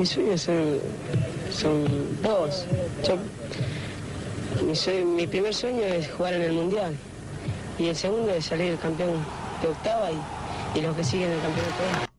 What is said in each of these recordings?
Mis sueños son, dos. Mi, primer sueño es jugar en el Mundial. Y el segundo es salir campeón de octava y, y los que siguen el campeonato.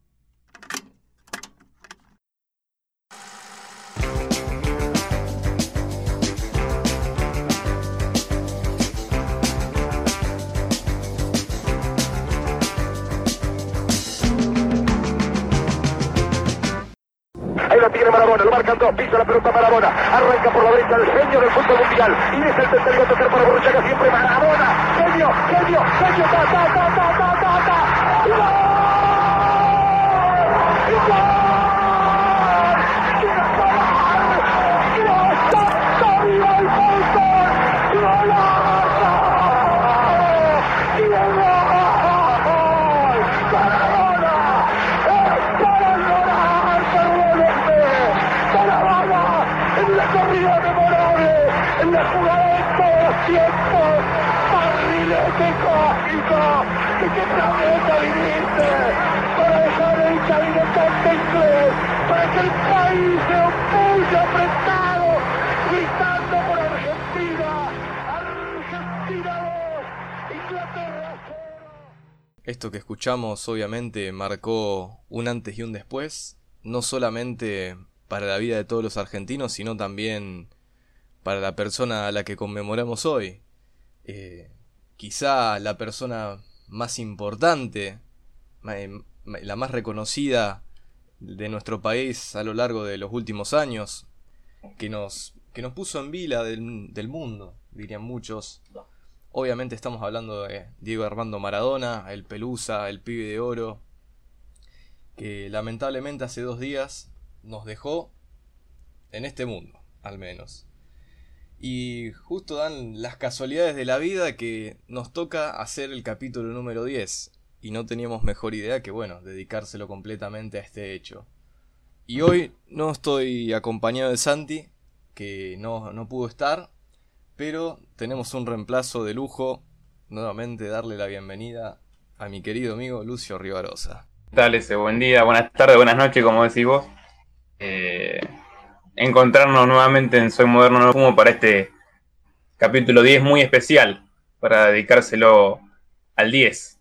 Derecha el genio del fútbol mundial, y es el tercero a para Borruchaga, siempre Maradona, genio, genio, genio, ta, ta, ta, ta, ta, ta, Esto que escuchamos obviamente marcó un antes y un después, no solamente para la vida de todos los argentinos, sino también para la persona a la que conmemoramos hoy. Eh, quizá la persona más importante, eh, la más reconocida de nuestro país a lo largo de los últimos años, que nos, que nos puso en vila del, del mundo, dirían muchos. Obviamente estamos hablando de Diego Armando Maradona, el Pelusa, el pibe de oro, que lamentablemente hace dos días nos dejó en este mundo, al menos. Y justo dan las casualidades de la vida que nos toca hacer el capítulo número 10. Y no teníamos mejor idea que, bueno, dedicárselo completamente a este hecho. Y hoy no estoy acompañado de Santi, que no, no pudo estar, pero tenemos un reemplazo de lujo. Nuevamente darle la bienvenida a mi querido amigo Lucio Rivarosa. Dale ese buen día, buenas tardes, buenas noches, como decís vos. Eh, encontrarnos nuevamente en Soy Moderno No Fumo para este capítulo 10 muy especial, para dedicárselo al 10,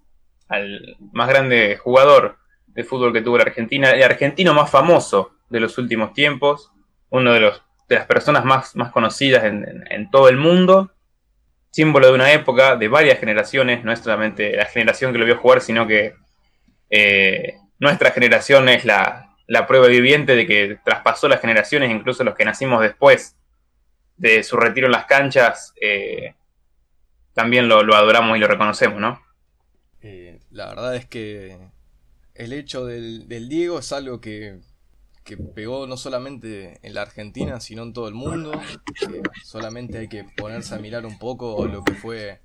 al más grande jugador de fútbol que tuvo la Argentina, el argentino más famoso de los últimos tiempos, uno de, los, de las personas más, más conocidas en, todo el mundo, símbolo de una época, de varias generaciones, no es solamente la generación que lo vio jugar, sino que eh, nuestra generación es la, la prueba viviente de que traspasó las generaciones, incluso los que nacimos después de su retiro en las canchas, eh, también lo, adoramos y lo reconocemos, ¿no? Eh, la verdad es que el hecho del, Diego es algo que, pegó no solamente en la Argentina, sino en todo el mundo. solamente hay que ponerse a mirar un poco lo que fue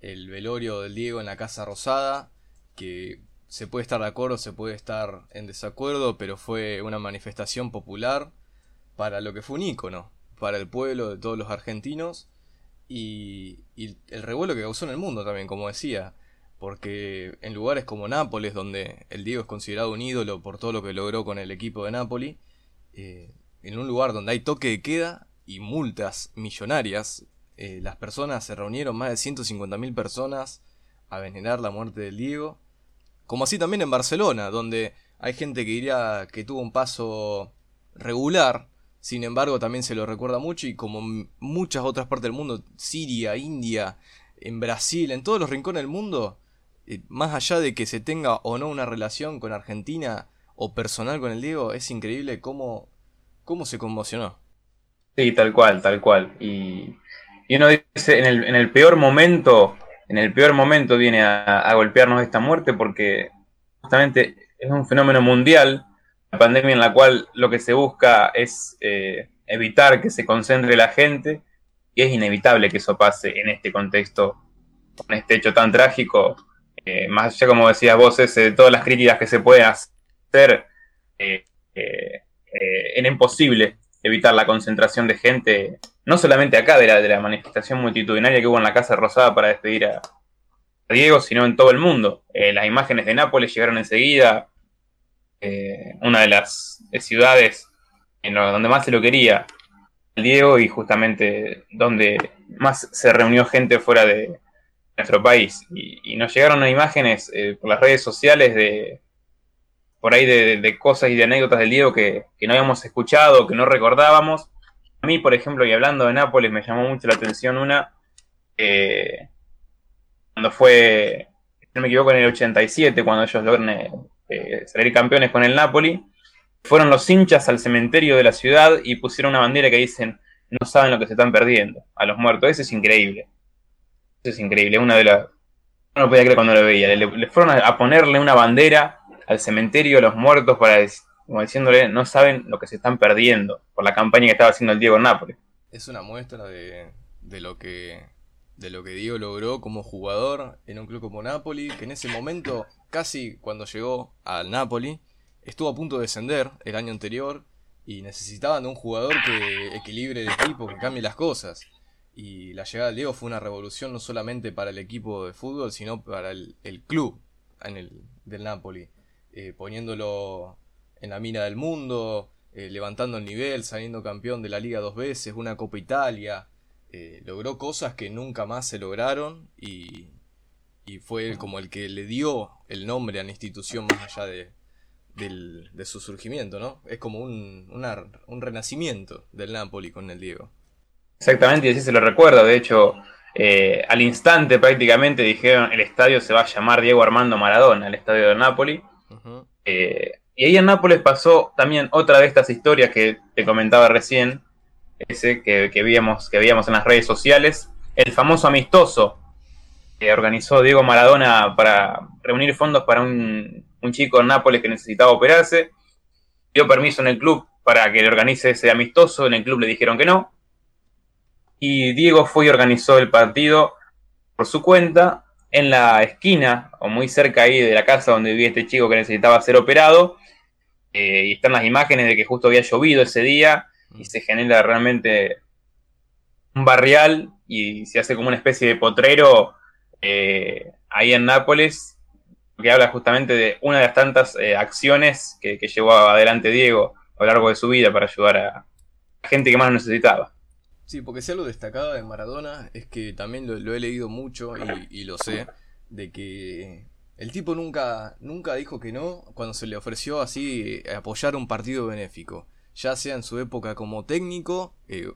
el velorio del Diego en la Casa Rosada, que se puede estar de acuerdo, se puede estar en desacuerdo, pero fue una manifestación popular para lo que fue un ícono, para el pueblo de todos los argentinos y, el revuelo que causó en el mundo también, como decía, porque en lugares como Nápoles, donde el Diego es considerado un ídolo por todo lo que logró con el equipo de Nápoles, eh, en un lugar donde hay toque de queda y multas millonarias, eh, las personas se reunieron, más de 150.000 personas, a venerar la muerte del Diego como así también en Barcelona, donde hay gente que diría que tuvo un paso regular, sin embargo también se lo recuerda mucho y como muchas otras partes del mundo, Siria, India, en Brasil, en todos los rincones del mundo, eh, más allá de que se tenga o no una relación con Argentina o personal con el Diego, es increíble cómo, cómo se conmocionó. Sí, tal cual, tal cual. Y, uno dice, en el, en el peor momento en el peor momento viene a, golpearnos esta muerte porque justamente es un fenómeno mundial, la pandemia en la cual lo que se busca es eh, evitar que se concentre la gente y es inevitable que eso pase en este contexto, con este hecho tan trágico. Eh, más allá, como decías vos, de todas las críticas que se pueden hacer, eh, era imposible evitar la concentración de gente no solamente acá de la, de la manifestación multitudinaria que hubo en la Casa Rosada para despedir a, Diego, sino en todo el mundo. Eh, las imágenes de Nápoles llegaron enseguida, eh, una de las ciudades en donde más se lo quería Diego y justamente donde más se reunió gente fuera de nuestro país. Y, nos llegaron imágenes eh, por las redes sociales de por ahí de, cosas y de anécdotas del Diego que, no habíamos escuchado, que no recordábamos. A mí, por ejemplo, y hablando de Nápoles, me llamó mucho la atención una, eh, cuando fue, no me equivoco, en el 87, cuando ellos logran eh, salir campeones con el Napoli, fueron los hinchas al cementerio de la ciudad y pusieron una bandera que dicen no saben lo que se están perdiendo a los muertos. Eso es increíble. Es increíble. Una de las. No lo podía creer cuando lo veía. Le, fueron a, ponerle una bandera al cementerio a los muertos para como diciéndole no saben lo que se están perdiendo por la campaña que estaba haciendo el Diego en Nápoles. Es una muestra de, de lo que de lo que Diego logró como jugador en un club como Napoli, que en ese momento, casi cuando llegó al Napoli, estuvo a punto de descender el año anterior y necesitaban un jugador que equilibre el equipo, que cambie las cosas. Y la llegada de Diego fue una revolución no solamente para el equipo de fútbol, sino para el, club en el, del Napoli, eh, poniéndolo en la mina del mundo, eh, levantando el nivel, saliendo campeón de la liga dos veces, una Copa Italia, eh, logró cosas que nunca más se lograron y, y fue como el que le dio el nombre a la institución más allá de, de su surgimiento, ¿no? Es como un, un renacimiento del Napoli con el Diego. Exactamente, y así se lo recuerda. De hecho, eh, al instante prácticamente dijeron el estadio se va a llamar Diego Armando Maradona, el estadio de Napoli. Eh, y ahí en Nápoles pasó también otra de estas historias que te comentaba recién, ese que, que, veíamos, que veíamos en las redes sociales, el famoso amistoso que organizó Diego Maradona para reunir fondos para un un chico en Nápoles que necesitaba operarse, dio permiso en el club para que le organice ese amistoso, en el club le dijeron que no, y Diego fue y organizó el partido por su cuenta en la esquina o muy cerca ahí de la casa donde vivía este chico que necesitaba ser operado. Eh, y están las imágenes de que justo había llovido ese día y se genera realmente un barrial y se hace como una especie de potrero eh, ahí en Nápoles que habla justamente de una de las tantas eh, acciones que, llevó adelante Diego a lo largo de su vida para ayudar a gente que más lo necesitaba. Sí, porque si algo destacado de Maradona es que también lo, he leído mucho y, lo sé, de que el tipo nunca, nunca dijo que no cuando se le ofreció así eh, apoyar un partido benéfico, ya sea en su época como técnico, eh,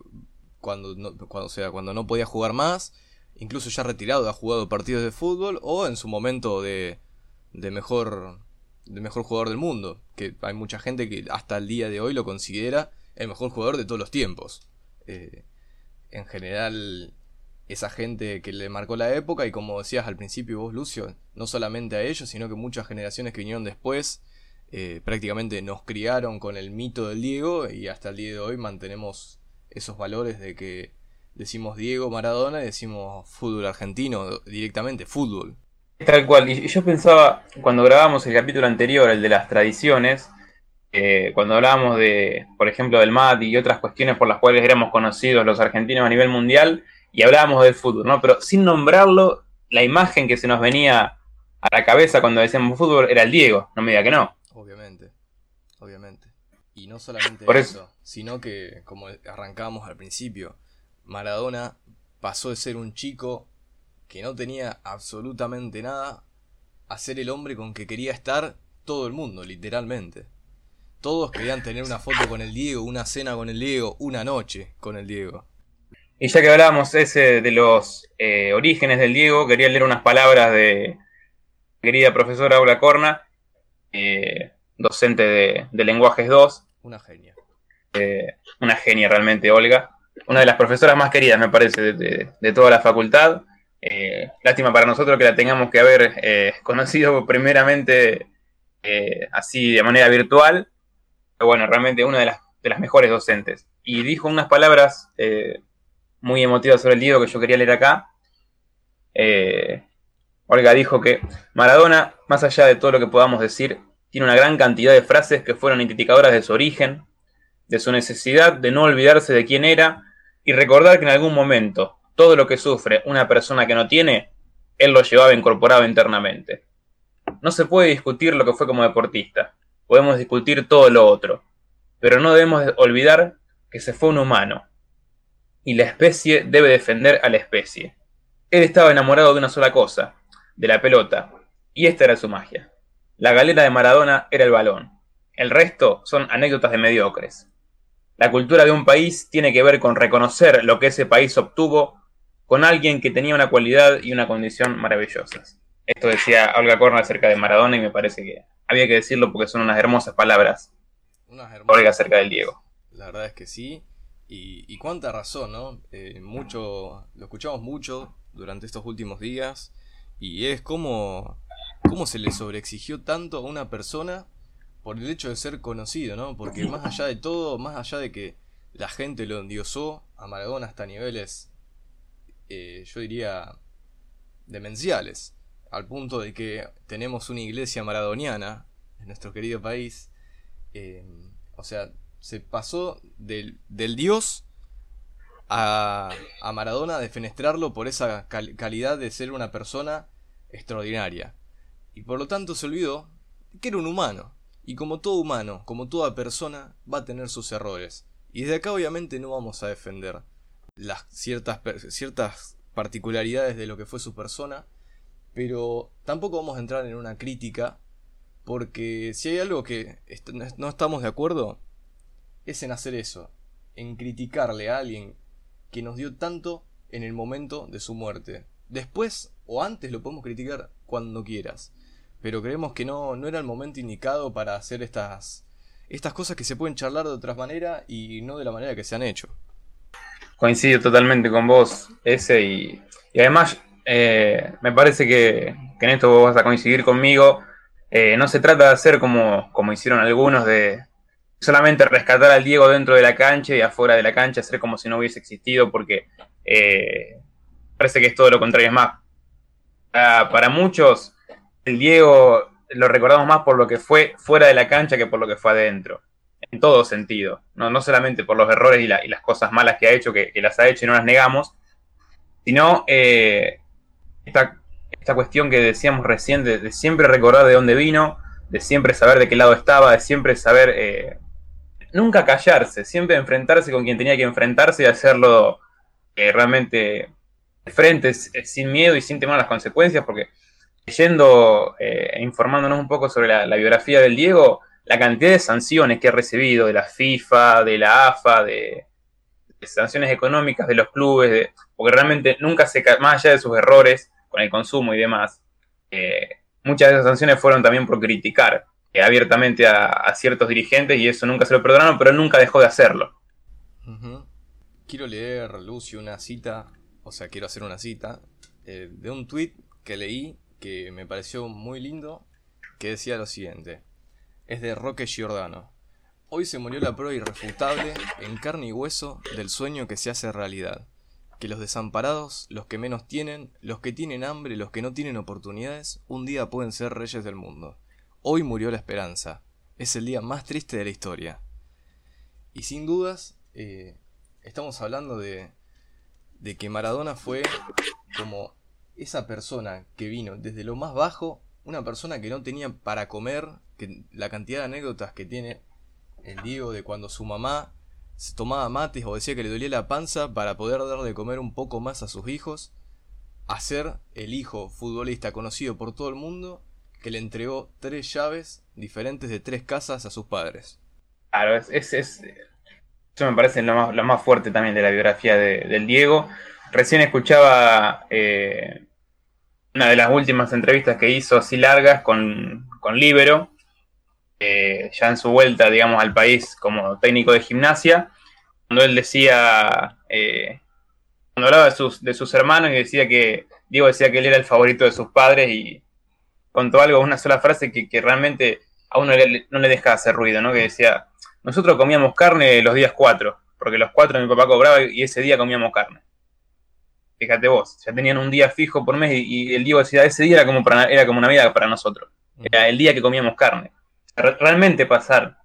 cuando, no, cuando, sea, cuando no podía jugar más, incluso ya retirado ha jugado partidos de fútbol, o en su momento de, de mejor, de mejor jugador del mundo. Que hay mucha gente que hasta el día de hoy lo considera el mejor jugador de todos los tiempos. Eh, en general, esa gente que le marcó la época, y como decías al principio vos, Lucio, no solamente a ellos, sino que muchas generaciones que vinieron después, eh, prácticamente nos criaron con el mito del Diego, y hasta el día de hoy mantenemos esos valores de que decimos Diego Maradona y decimos fútbol argentino directamente, fútbol. Tal cual, y yo pensaba, cuando grabamos el capítulo anterior, el de las tradiciones, eh, cuando hablábamos de, por ejemplo, del MAT y otras cuestiones por las cuales éramos conocidos los argentinos a nivel mundial, y hablábamos del fútbol, ¿no? Pero sin nombrarlo, la imagen que se nos venía a la cabeza cuando decíamos fútbol era el Diego, no me diga que no. Obviamente, obviamente. Y no solamente eso, sino que, como arrancábamos al principio, Maradona pasó de ser un chico que no tenía absolutamente nada, a ser el hombre con que quería estar todo el mundo, literalmente. Todos querían tener una foto con el Diego, una cena con el Diego, una noche con el Diego. Y ya que hablábamos ese de los eh, orígenes del Diego, quería leer unas palabras de querida profesora Aula Corna, eh, docente de, Lenguajes 2. Una genia. Eh, una genia realmente, Olga. Una de las profesoras más queridas, me parece, de toda la facultad. Eh, lástima para nosotros que la tengamos que haber conocido primeramente así de manera virtual. Bueno, realmente una de las, mejores docentes. Y dijo unas palabras muy emotivas sobre el Diego que yo quería leer acá. Olga dijo que Maradona, más allá de todo lo que podamos decir, tiene una gran cantidad de frases que fueron indicadoras de su origen, de su necesidad de no olvidarse de quién era y recordar que en algún momento, todo lo que sufre una persona que no tiene, él lo llevaba incorporado internamente. No se puede discutir lo que fue como deportista, podemos discutir todo lo otro, pero no debemos olvidar que se fue un humano, y la especie debe defender a la especie. Él estaba enamorado de una sola cosa, de la pelota, y esta era su magia. La galera de Maradona era el balón. El resto son anécdotas de mediocres. La cultura de un país tiene que ver con reconocer lo que ese país obtuvo con alguien que tenía una cualidad y una condición maravillosas. Esto decía Olga Corna acerca de Maradona y me parece que había que decirlo porque son unas hermosas palabras. Unas hermosas. Acerca del Diego. La verdad es que sí. Y, cuánta razón, ¿no? Eh, mucho, lo escuchamos mucho durante estos últimos días. Y es como, cómo se le sobreexigió tanto a una persona por el hecho de ser conocido, ¿no? Porque más allá de todo, más allá de que la gente lo endiosó a Maradona hasta niveles, eh, yo diría, demenciales, al punto de que tenemos una iglesia maradoniana en nuestro querido país, eh, o sea, se pasó del, del dios a, a, Maradona de fenestrarlo por esa calidad de ser una persona extraordinaria. Y por lo tanto se olvidó que era un humano. Y como todo humano, como toda persona, va a tener sus errores. Y desde acá obviamente no vamos a defender las ciertas, ciertas particularidades de lo que fue su persona, pero tampoco vamos a entrar en una crítica, porque si hay algo que no estamos de acuerdo, es en hacer eso, en criticarle a alguien que nos dio tanto en el momento de su muerte. Después o antes lo podemos criticar cuando quieras pero creemos que no, no era el momento indicado para hacer estas, estas cosas que se pueden charlar de otra manera y no de la manera que se han hecho. Coincido totalmente con vos, ese, y, además eh, me parece que, en esto vos vas a coincidir conmigo. Eh, no se trata de hacer como, como hicieron algunos, de solamente rescatar al Diego dentro de la cancha y afuera de la cancha, hacer como si no hubiese existido, porque eh, parece que es todo lo contrario. Es más, para muchos el Diego lo recordamos más por lo que fue fuera de la cancha que por lo que fue adentro. En todo sentido. No, no solamente por los errores y, las cosas malas que ha hecho, que, las ha hecho y no las negamos, sino esta, cuestión que decíamos recién de, siempre recordar de dónde vino, de siempre saber de qué lado estaba, de siempre saber eh, nunca callarse, siempre enfrentarse con quien tenía que enfrentarse y hacerlo eh, realmente de frente, sin miedo y sin temor a las consecuencias, porque leyendo e informándonos un poco sobre la, biografía del Diego, la cantidad de sanciones que ha recibido de la FIFA, de la AFA, de, sanciones económicas de los clubes, porque realmente nunca se, más allá de sus errores con el consumo y demás, eh, muchas de esas sanciones fueron también por criticar eh, abiertamente a, ciertos dirigentes y eso nunca se lo perdonaron, pero nunca dejó de hacerlo. Quiero leer, Lucio, una cita, o sea, quiero hacer una cita de un tuit que leí que me pareció muy lindo, que decía lo siguiente. Es de Roque Giordano. Hoy se murió la prueba irrefutable, en carne y hueso, del sueño que se hace realidad. Que los desamparados, los que menos tienen, los que tienen hambre, los que no tienen oportunidades, un día pueden ser reyes del mundo. Hoy murió la esperanza. Es el día más triste de la historia. Y sin dudas, eh, estamos hablando de, que Maradona fue como esa persona que vino desde lo más bajo, una persona que no tenía para comer, la cantidad de anécdotas que tiene el Diego de cuando su mamá se tomaba mates o decía que le dolía la panza para poder darle de comer un poco más a sus hijos, a ser el hijo futbolista conocido por todo el mundo que le entregó tres llaves diferentes de tres casas a sus padres. Claro, es, es, eso me parece lo más, lo más fuerte también de la biografía de, del Diego. Recién escuchaba eh, una de las últimas entrevistas que hizo así largas con, con Libero, eh, ya en su vuelta, digamos, al país como técnico de gimnasia, cuando él decía, eh, cuando hablaba de sus, de sus hermanos y decía que, Diego decía que él era el favorito de sus padres y contó algo, una sola frase que, realmente a uno no le deja hacer ruido, ¿no? Que decía, nosotros comíamos carne los días cuatro, porque los cuatro mi papá cobraba y ese día comíamos carne fíjate vos, ya tenían un día fijo por mes y, el Diego decía, ese día era como, para, era como Navidad para nosotros, era el día que comíamos carne. Realmente pasar,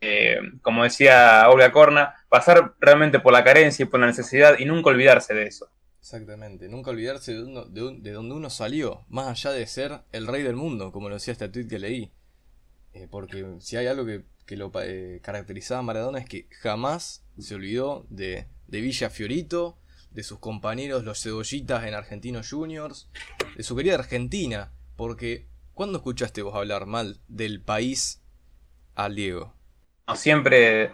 eh, como decía Olga Corna, pasar realmente por la carencia y por la necesidad y nunca olvidarse de eso. Exactamente, nunca olvidarse de, de, donde uno salió, más allá de ser el rey del mundo, como lo decía este tweet que leí. Eh, porque si hay algo que, que lo eh, caracterizaba a Maradona es que jamás se olvidó de, de Villa Fiorito, de sus compañeros los cebollitas en Argentinos Juniors, de su querida Argentina, porque ¿cuándo escuchaste vos hablar mal del país al Diego? siempre,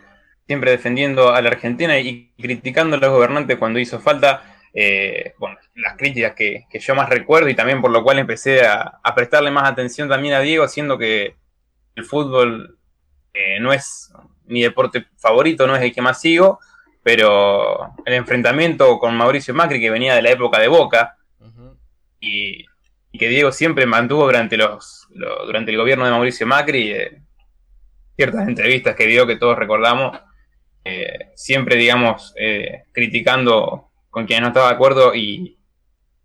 siempre defendiendo a la Argentina y criticando a los gobernantes cuando hizo falta. Eh, bueno, las críticas que, yo más recuerdo y también por lo cual empecé a, prestarle más atención también a Diego, siendo que el fútbol eh, no es mi deporte favorito, no es el que más sigo, pero el enfrentamiento con Mauricio Macri, que venía de la época de Boca, y, que Diego siempre mantuvo durante, los, durante el gobierno de Mauricio Macri, eh, ciertas entrevistas que dio que todos recordamos, siempre, digamos, criticando con quienes no estaba de acuerdo y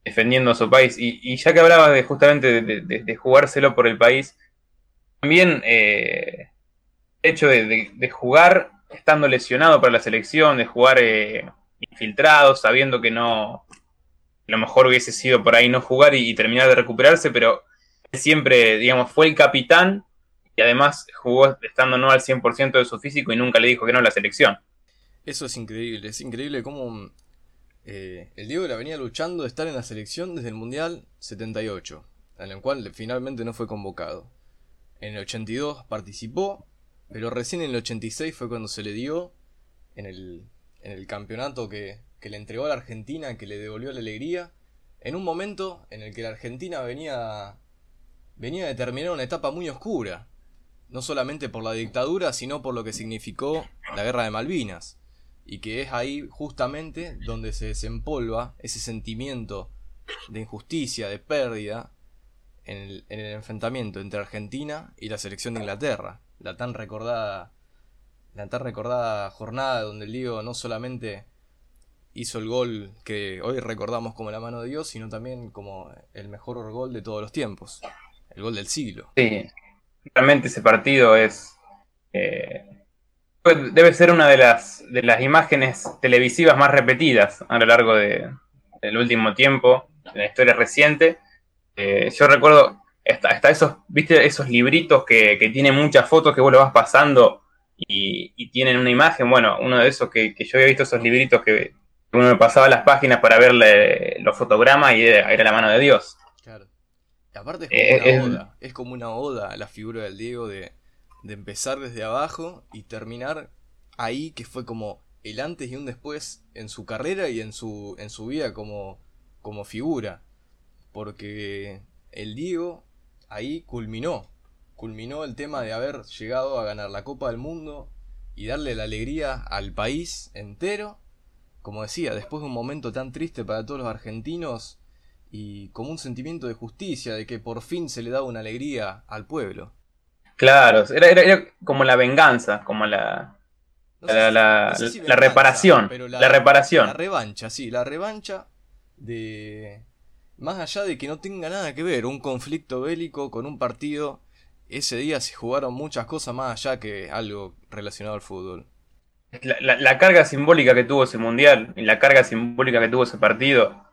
defendiendo a su país. Y, ya que hablabas de justamente de, jugárselo por el país, también eh, el hecho de, jugar estando lesionado para la selección, de jugar eh, infiltrado, sabiendo que no, lo mejor hubiese sido por ahí no jugar y, terminar de recuperarse, pero siempre, digamos, fue el capitán y además jugó estando no al 100% de su físico y nunca le dijo que no a la selección. Eso es increíble, es increíble cómo eh, el Diego la venía luchando de estar en la selección desde el Mundial 78, en el cual finalmente no fue convocado. En el 82 participó, pero recién en el 86 fue cuando se le dio en el, en el campeonato que, que, le entregó a la Argentina, que le devolvió la alegría, en un momento en el que la Argentina venía, venía de terminar una etapa muy oscura, no solamente por la dictadura, sino por lo que significó la guerra de Malvinas y que es ahí justamente donde se desempolva ese sentimiento de injusticia, de pérdida, en el, enfrentamiento entre Argentina y la selección de Inglaterra. La tan recordada, la tan recordada jornada donde el Diego no solamente hizo el gol que hoy recordamos como la mano de Dios, sino también como el mejor gol de todos los tiempos, el gol del siglo. Sí, realmente ese partido es eh, debe ser una de las, de las imágenes televisivas más repetidas a lo largo de, del último tiempo, de la historia reciente. Eh, yo recuerdo hasta, esos, ¿viste? esos libritos que, que tienen muchas fotos que vos lo vas pasando y, tienen una imagen. Bueno, uno de esos que, yo había visto esos libritos que uno me pasaba las páginas para verle los fotogramas y era, la mano de Dios. Claro. Y aparte es como, una oda, es como una oda a la figura del Diego de de empezar desde abajo y terminar ahí, que fue como el antes y un después en su carrera y en su, en su vida como, como figura. Porque el Diego ahí culminó, culminó el tema de haber llegado a ganar la Copa del Mundo y darle la alegría al país entero. Como decía, después de un momento tan triste para todos los argentinos y como un sentimiento de justicia, de que por fin se le daba una alegría al pueblo. Claro, era, como la venganza, como la, la, reparación. la, reparación. La revancha, sí, la revancha de... Más allá de que no tenga nada que ver un conflicto bélico con un partido, ese día se jugaron muchas cosas más allá que algo relacionado al fútbol. La, carga simbólica que tuvo ese mundial y la carga simbólica que tuvo ese partido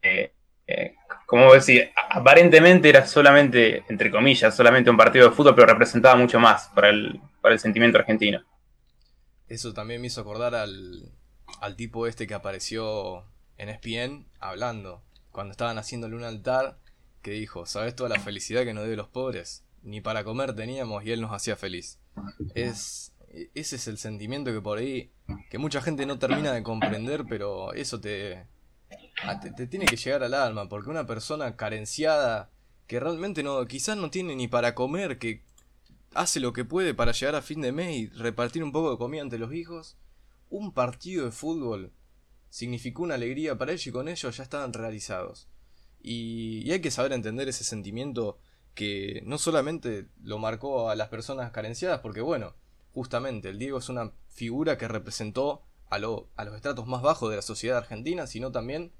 eh, eh, como decir, aparentemente era solamente, entre comillas, solamente un partido de fútbol, pero representaba mucho más para el, para el sentimiento argentino. Eso también me hizo acordar al, al tipo este que apareció en ESPN hablando, cuando estaban haciéndole un altar, que dijo, ¿sabes toda la felicidad que nos dio los pobres? Ni para comer teníamos y él nos hacía feliz. Es, ese es el sentimiento que por ahí, que mucha gente no termina de comprender, pero eso te, Ah, te, tiene que llegar al alma, porque una persona carenciada, que realmente no, quizás no tiene ni para comer, que hace lo que puede para llegar a fin de mes y repartir un poco de comida entre los hijos, un partido de fútbol significó una alegría para ellos y con ellos ya estaban realizados. Y, y hay que saber entender ese sentimiento que no solamente lo marcó a las personas carenciadas, porque bueno, justamente el Diego es una figura que representó a, lo, a los estratos más bajos de la sociedad argentina, sino también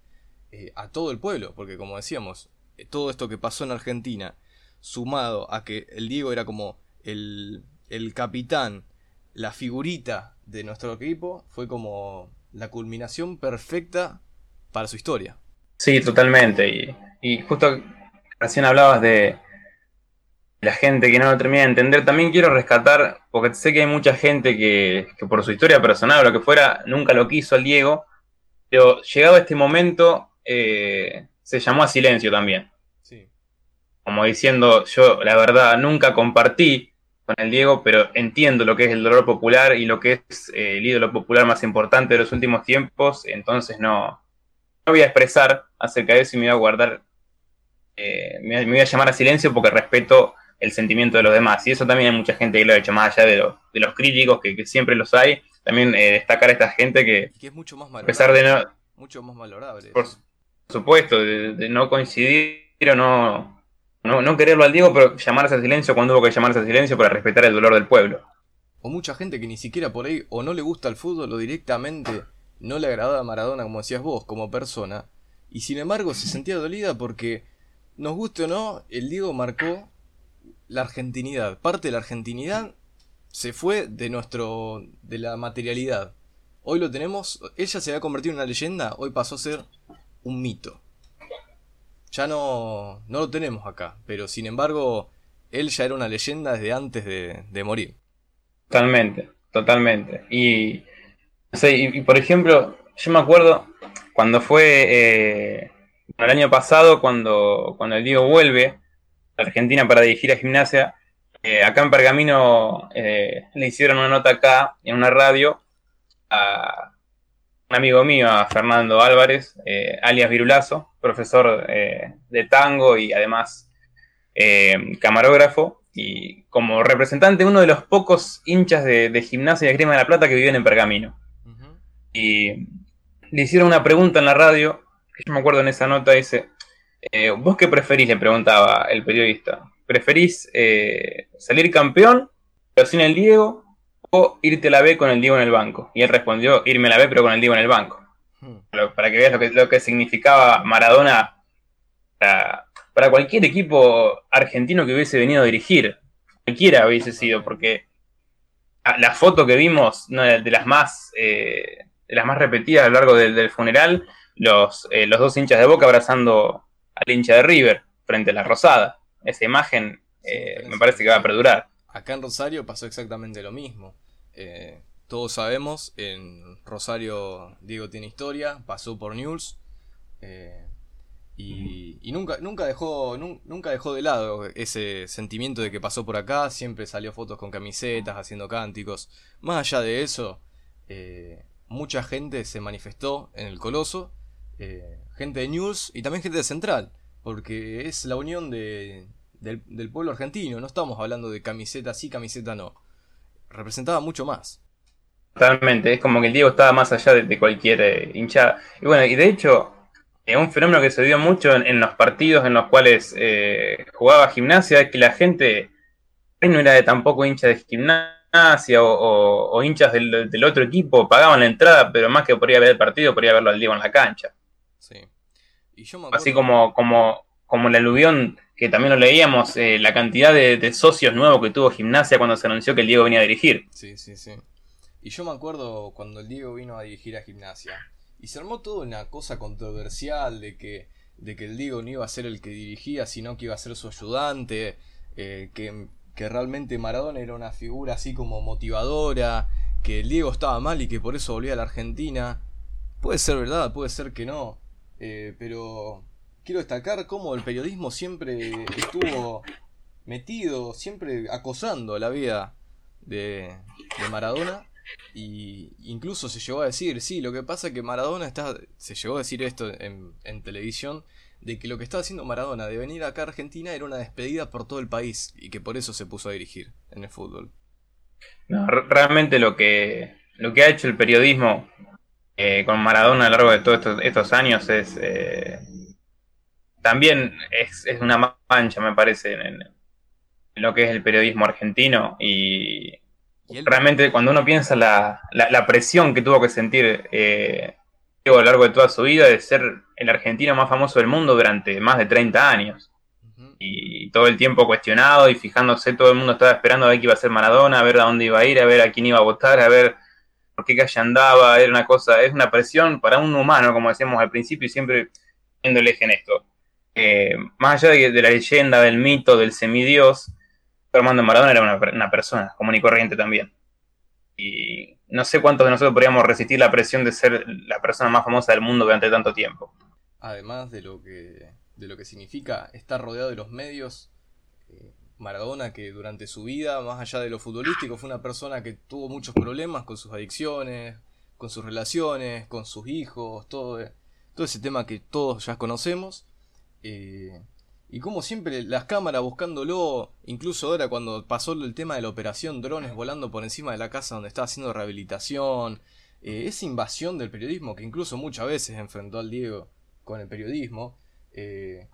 eh, a todo el pueblo, porque como decíamos, eh, todo esto que pasó en Argentina, sumado a que el Diego era como el, el capitán, la figurita de nuestro equipo, fue como la culminación perfecta para su historia. Sí, totalmente. Y, y justo recién hablabas de, la gente que no lo termina de entender. También quiero rescatar, porque sé que hay mucha gente que, por su historia personal o lo que fuera, nunca lo quiso al Diego, pero llegado a este momento, eh, se llamó a silencio también. Como diciendo, yo la verdad nunca compartí con el Diego, pero entiendo lo que es el dolor popular y lo que es eh, el ídolo popular más importante de los últimos tiempos, entonces no, no voy a expresar acerca de eso y me voy a guardar, eh, me, voy a llamar a silencio porque respeto el sentimiento de los demás. Y eso también hay mucha gente que lo ha hecho, más allá de, de los críticos, que, siempre los hay, también eh, destacar a esta gente que, es mucho más a pesar de no... Mucho más valorable. Por supuesto, de no coincidir o no no, no quererlo al Diego, pero llamarse a silencio cuando hubo que llamarse a silencio para respetar el dolor del pueblo. O mucha gente que ni siquiera por ahí o no le gusta el fútbol o directamente no le agradaba a Maradona, como decías vos, como persona, y sin embargo se sentía dolida porque, nos guste o no, el Diego marcó la argentinidad. Parte de la argentinidad se fue de nuestro. de la materialidad. Hoy lo tenemos, ella se había convertido en una leyenda, hoy pasó a ser un mito ya no, no lo tenemos acá, pero sin embargo, él ya era una leyenda desde antes de, morir. Totalmente, totalmente. Y, y, por ejemplo, yo me acuerdo cuando fue eh, el año pasado, cuando, cuando el Diego vuelve Argentina para dirigir a gimnasia, eh, acá en Pergamino eh, le hicieron una nota acá en una radio a, un amigo mío, a Fernando Álvarez, eh, alias Virulazo, profesor eh, de tango y además camarógrafo, y como representante uno de los pocos hinchas de, gimnasia y de Esgrima de la Plata que viven en Pergamino. Y le hicieron una pregunta en la radio, que yo me acuerdo en esa nota, dice, ¿vos qué preferís? le preguntaba el periodista. ¿Preferís salir campeón, pero sin el Diego, o irte a la B con el Diego en el banco. Y él respondió, irme a la B pero con el Diego en el banco. Hmm. Para que veas lo que, lo que significaba Maradona para, cualquier equipo argentino que hubiese venido a dirigir. Cualquiera hubiese sido, porque la foto que vimos, de, las más eh, de las más repetidas a lo largo del, funeral, los, eh, los dos hinchas de Boca abrazando al hincha de River frente a la Rosada. Esa imagen eh, me parece que va a perdurar. Acá en Rosario pasó exactamente lo mismo. Eh, todos sabemos, en Rosario Diego tiene historia, pasó por News eh, y, nunca, nunca, dejó, nunca dejó de lado ese sentimiento de que pasó por acá, siempre salió fotos con camisetas, haciendo cánticos. Más allá de eso, mucha gente se manifestó en el Coloso, gente de News y también gente de Central, porque es la unión de, del, pueblo argentino, no estamos hablando de camiseta sí, camiseta no representaba mucho más. Totalmente, es como que el Diego estaba más allá de, cualquier eh, hinchada. Y bueno, y de hecho, es un fenómeno que se dio mucho en, los partidos en los cuales eh, jugaba gimnasia, es que la gente no era de tampoco hincha de gimnasia o, hinchas del, otro equipo, pagaban la entrada, pero más que podría ver el partido, podría verlo al Diego en la cancha. Sí. Así como, como, como el aluvión que también lo leíamos, eh, la cantidad de, socios nuevos que tuvo Gimnasia cuando se anunció que el Diego venía a dirigir. Sí, sí, sí. Y yo me acuerdo cuando el Diego vino a dirigir a Gimnasia. Y se armó toda una cosa controversial de que, de que el Diego no iba a ser el que dirigía, sino que iba a ser su ayudante. Eh, que, que realmente Maradona era una figura así como motivadora. Que el Diego estaba mal y que por eso volvía a la Argentina. Puede ser verdad, puede ser que no. Eh, pero quiero destacar cómo el periodismo siempre estuvo metido, siempre acosando la vida de, Maradona. Y incluso se llegó a decir, sí, lo que pasa es que Maradona está, se llegó a decir esto en, televisión, de que lo que estaba haciendo Maradona de venir acá a Argentina era una despedida por todo el país y que por eso se puso a dirigir en el fútbol. No, realmente lo que, lo que ha hecho el periodismo eh, con Maradona a lo largo de todos estos, años es, eh, también es, una mancha, me parece, en, lo que es el periodismo argentino. Y, realmente cuando uno piensa la, la, presión que tuvo que sentir eh, a lo largo de toda su vida de ser el argentino más famoso del mundo durante más de 30 años. Y todo el tiempo cuestionado y fijándose, todo el mundo estaba esperando a ver qué iba a ser Maradona, a ver a dónde iba a ir, a ver a quién iba a votar, a ver por qué calle andaba, era una cosa, es una presión para un humano, como decíamos al principio, y siempre viendo el eje en esto. Eh, más allá de, la leyenda, del mito, del semidios, Armando Maradona era una, persona común y corriente también. Y no sé cuántos de nosotros podríamos resistir la presión de ser la persona más famosa del mundo durante tanto tiempo. Además de lo que, de lo que significa estar rodeado de los medios, eh, Maradona que durante su vida, más allá de lo futbolístico, fue una persona que tuvo muchos problemas con sus adicciones, con sus relaciones, con sus hijos, todo, todo ese tema que todos ya conocemos. Eh, y como siempre, las cámaras buscándolo, incluso ahora cuando pasó el tema de la operación drones volando por encima de la casa donde estaba haciendo rehabilitación, eh, esa invasión del periodismo que incluso muchas veces enfrentó al Diego con el periodismo, eh,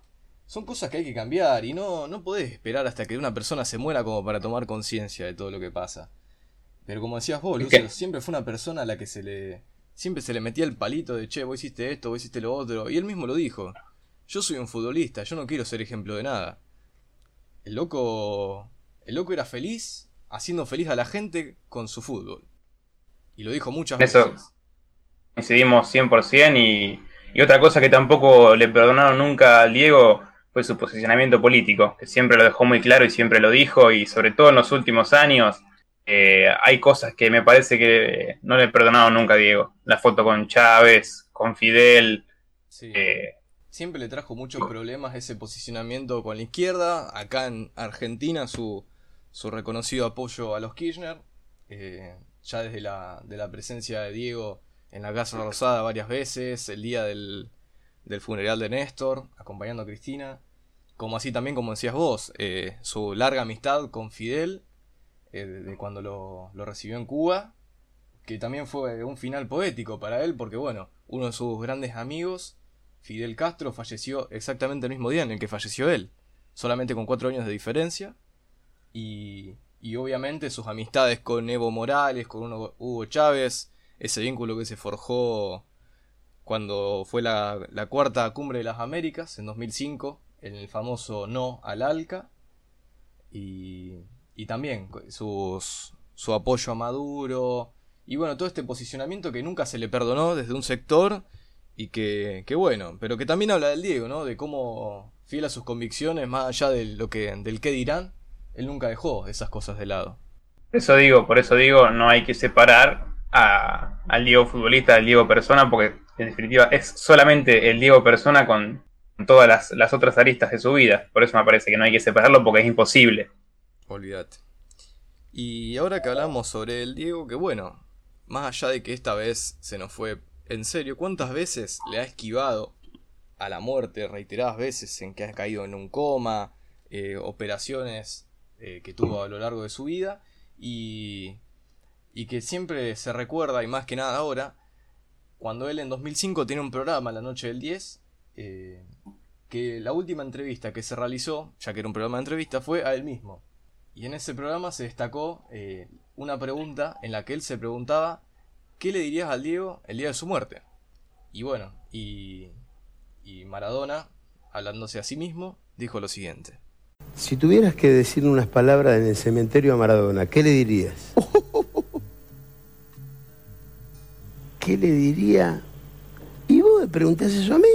son cosas que hay que cambiar y no, no podés esperar hasta que una persona se muera como para tomar conciencia de todo lo que pasa. Pero como decías vos, Lucio, siempre fue una persona a la que se le... Siempre se le metía el palito de, che, vos hiciste esto, vos hiciste lo otro, y él mismo lo dijo. Yo soy un futbolista, yo no quiero ser ejemplo de nada. El loco. El loco era feliz haciendo feliz a la gente con su fútbol. Y lo dijo muchas veces. Eso coincidimos 100% y, y otra cosa que tampoco le perdonaron nunca al Diego fue su posicionamiento político, que siempre lo dejó muy claro y siempre lo dijo y sobre todo en los últimos años eh, hay cosas que me parece que no le perdonaron nunca a Diego. La foto con Chávez, con Fidel, sí. Eh, siempre le trajo muchos problemas ese posicionamiento con la izquierda. Acá en Argentina su, su reconocido apoyo a los Kirchner. Eh, ya desde la, de la presencia de Diego en la Casa Rosada varias veces, el día del, del funeral de Néstor, acompañando a Cristina. Como así también, como decías vos, eh, su larga amistad con Fidel, eh, de cuando lo, lo recibió en Cuba, que también fue un final poético para él, porque bueno, uno de sus grandes amigos Fidel Castro falleció exactamente el mismo día en el que falleció él, solamente con cuatro años de diferencia. Y, y obviamente sus amistades con Evo Morales, con Hugo Chávez, ese vínculo que se forjó cuando fue la, cuarta cumbre de las Américas en 2005, en el famoso no al ALCA, y, y también sus, su apoyo a Maduro, y bueno, todo este posicionamiento que nunca se le perdonó desde un sector y que, que, bueno, pero que también habla del Diego, ¿no? De cómo, fiel a sus convicciones, más allá de lo que, del qué dirán, él nunca dejó esas cosas de lado. Eso digo, por eso digo, no hay que separar al Diego futbolista del Diego persona, porque en definitiva es solamente el Diego persona con, todas las, otras aristas de su vida. Por eso me parece que no hay que separarlo porque es imposible. Olvídate. Y ahora que hablamos sobre el Diego, que bueno, más allá de que esta vez se nos fue en serio, ¿cuántas veces le ha esquivado a la muerte? Reiteradas veces en que ha caído en un coma, eh, operaciones eh, que tuvo a lo largo de su vida y, y que siempre se recuerda, y más que nada ahora, cuando él en 2005 tiene un programa, La Noche del 10, eh, que la última entrevista que se realizó, ya que era un programa de entrevista, fue a él mismo. Y en ese programa se destacó una pregunta en la que él se preguntaba ¿qué le dirías al Diego el día de su muerte? Y bueno, y, y Maradona, hablándose a sí mismo, dijo lo siguiente. Si tuvieras que decir unas palabras en el cementerio a Maradona, ¿qué le dirías? ¿Qué le diría? ¿Y vos me preguntás eso a mí?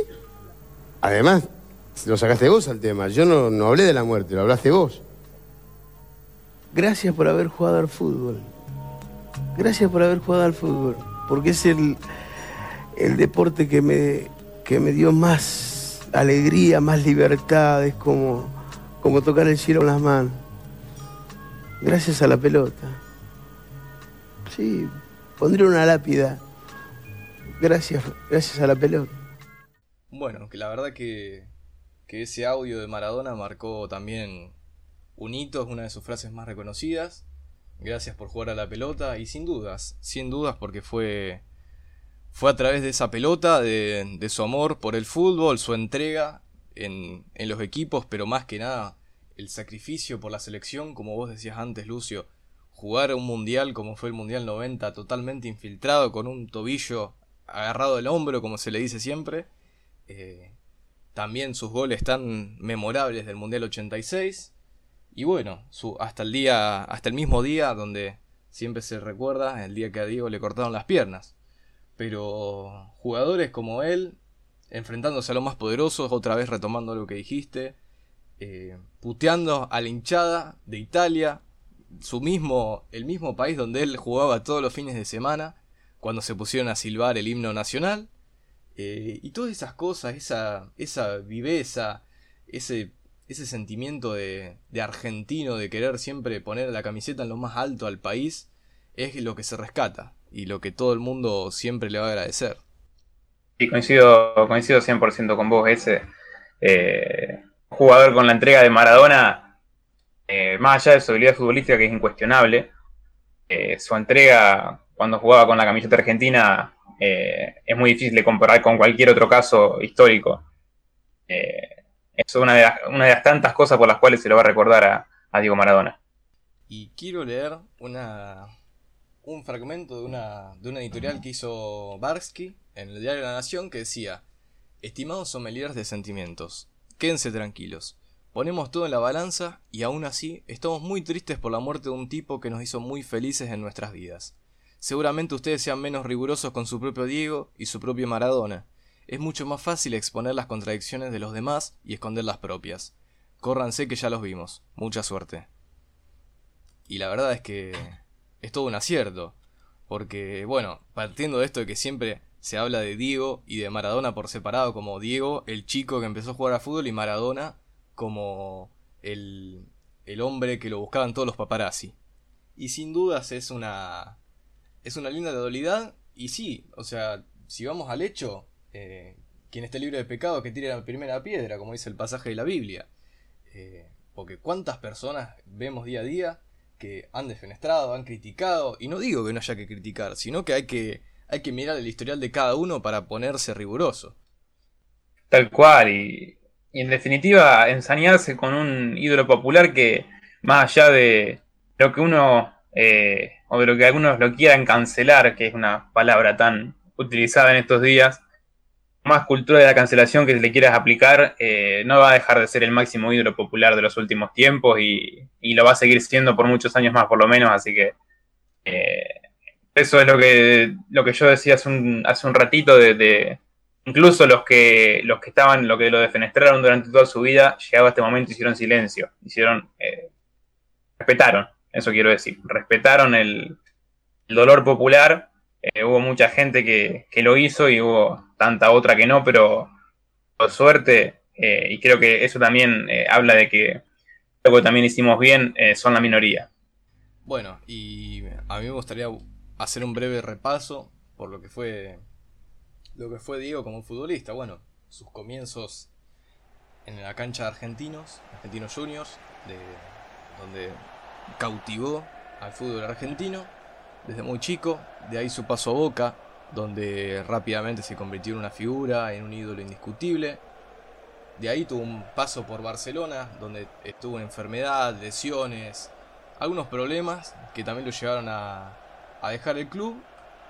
Además, lo sacaste vos al tema. Yo no, no hablé de la muerte, lo hablaste vos. Gracias por haber jugado al fútbol. Gracias por haber jugado al fútbol, porque es el, el deporte que me, que me dio más alegría, más libertad, es como, como tocar el cielo con las manos. Gracias a la pelota. Sí, pondré una lápida. Gracias, gracias a la pelota. Bueno, que la verdad que, que ese audio de Maradona marcó también un hito, es una de sus frases más reconocidas. Gracias por jugar a la pelota y sin dudas, sin dudas porque fue fue a través de esa pelota, de, su amor por el fútbol, su entrega en, en, los equipos, pero más que nada el sacrificio por la selección, como vos decías antes, Lucio, jugar un mundial como fue el Mundial 90, totalmente infiltrado, con un tobillo agarrado del hombro, como se le dice siempre. Eh, también sus goles tan memorables del Mundial 86. Y bueno, su, hasta el día, hasta el mismo día donde siempre se recuerda, el día que a Diego le cortaron las piernas. Pero jugadores como él, enfrentándose a los más poderosos, otra vez retomando lo que dijiste, eh, puteando a la hinchada de Italia, su mismo, el mismo país donde él jugaba todos los fines de semana, cuando se pusieron a silbar el himno nacional. Eh, y todas esas cosas, esa, esa viveza, ese, ese sentimiento de, argentino, de querer siempre poner la camiseta en lo más alto al país, es lo que se rescata y lo que todo el mundo siempre le va a agradecer. Sí, coincido, coincido 100% con vos. Ese eh, jugador con la entrega de Maradona, eh, más allá de su habilidad futbolística, que es incuestionable, eh, su entrega cuando jugaba con la camiseta argentina eh, es muy difícil de comparar con cualquier otro caso histórico. Eh, es una de, las, de, tantas cosas por las cuales se lo va a recordar a, Diego Maradona. Y quiero leer un fragmento de una, de editorial que hizo Barsky en el diario La Nación que decía, Estimados sommeliers de sentimientos, quédense tranquilos. Ponemos todo en la balanza y aún así estamos muy tristes por la muerte de un tipo que nos hizo muy felices en nuestras vidas. Seguramente ustedes sean menos rigurosos con su propio Diego y su propio Maradona. Es mucho más fácil exponer las contradicciones de los demás y esconder las propias. Córranse que ya los vimos. Mucha suerte. Y la verdad es que es todo un acierto. Porque, bueno, partiendo de esto de que siempre se habla de Diego y de Maradona por separado, como Diego, el chico que empezó a jugar a fútbol, y Maradona como el, el hombre que lo buscaban todos los paparazzi. Y sin dudas es una, es una linda dualidad. Y sí, o sea, si vamos al hecho, eh, quien esté libre de pecado que tire la primera piedra, como dice el pasaje de la Biblia. Eh, porque cuántas personas vemos día a día que han defenestrado, han criticado, y no digo que no haya que criticar, sino que hay que, hay que mirar el historial de cada uno para ponerse riguroso. Tal cual, y, y en definitiva ensañarse con un ídolo popular que, más allá de lo que uno eh, o de lo que algunos lo quieran cancelar, que es una palabra tan utilizada en estos días, más cultura de la cancelación que le quieras aplicar, eh, no va a dejar de ser el máximo ídolo popular de los últimos tiempos y, lo va a seguir siendo por muchos años más, por lo menos, así que eh, eso es lo que, lo que yo decía hace un, hace un ratito de, de incluso los que los que estaban, lo que lo defenestraron durante toda su vida, llegado a este momento hicieron silencio, hicieron, eh, respetaron, eso quiero decir, respetaron el, dolor popular. Eh, hubo mucha gente que, que, lo hizo y hubo tanta otra que no, pero por suerte, eh, y creo que eso también eh, habla de que lo que también hicimos bien son la minoría. Bueno, y a mí me gustaría hacer un breve repaso por lo que fue lo que fue Diego como futbolista. Bueno, sus comienzos en la cancha de Argentinos, Argentinos Juniors, de, donde cautivó al fútbol argentino desde muy chico. De ahí su paso a Boca, donde rápidamente se convirtió en una figura, en un ídolo indiscutible. De ahí tuvo un paso por Barcelona, donde estuvo en enfermedad, lesiones, algunos problemas que también lo llevaron a, dejar el club.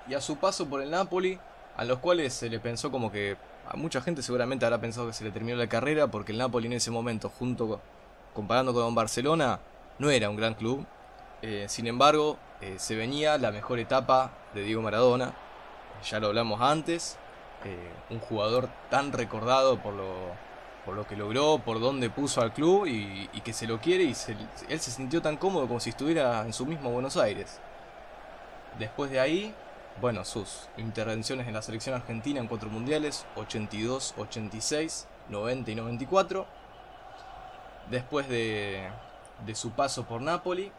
Y a su paso por el Napoli, a los cuales se le pensó como que a mucha gente seguramente habrá pensado que se le terminó la carrera porque el Napoli en ese momento, junto comparando con Barcelona, no era un gran club. Eh, sin embargo, eh, se venía la mejor etapa de Diego Maradona. Ya lo hablamos antes. Eh, un jugador tan recordado por lo, por lo que logró, por dónde puso al club y, que se lo quiere y él se sintió tan cómodo como si estuviera en su mismo Buenos Aires. Después de ahí, bueno, sus intervenciones en la selección argentina en cuatro mundiales, 82, 86, 90 y 94. Después de, de su paso por Napoli,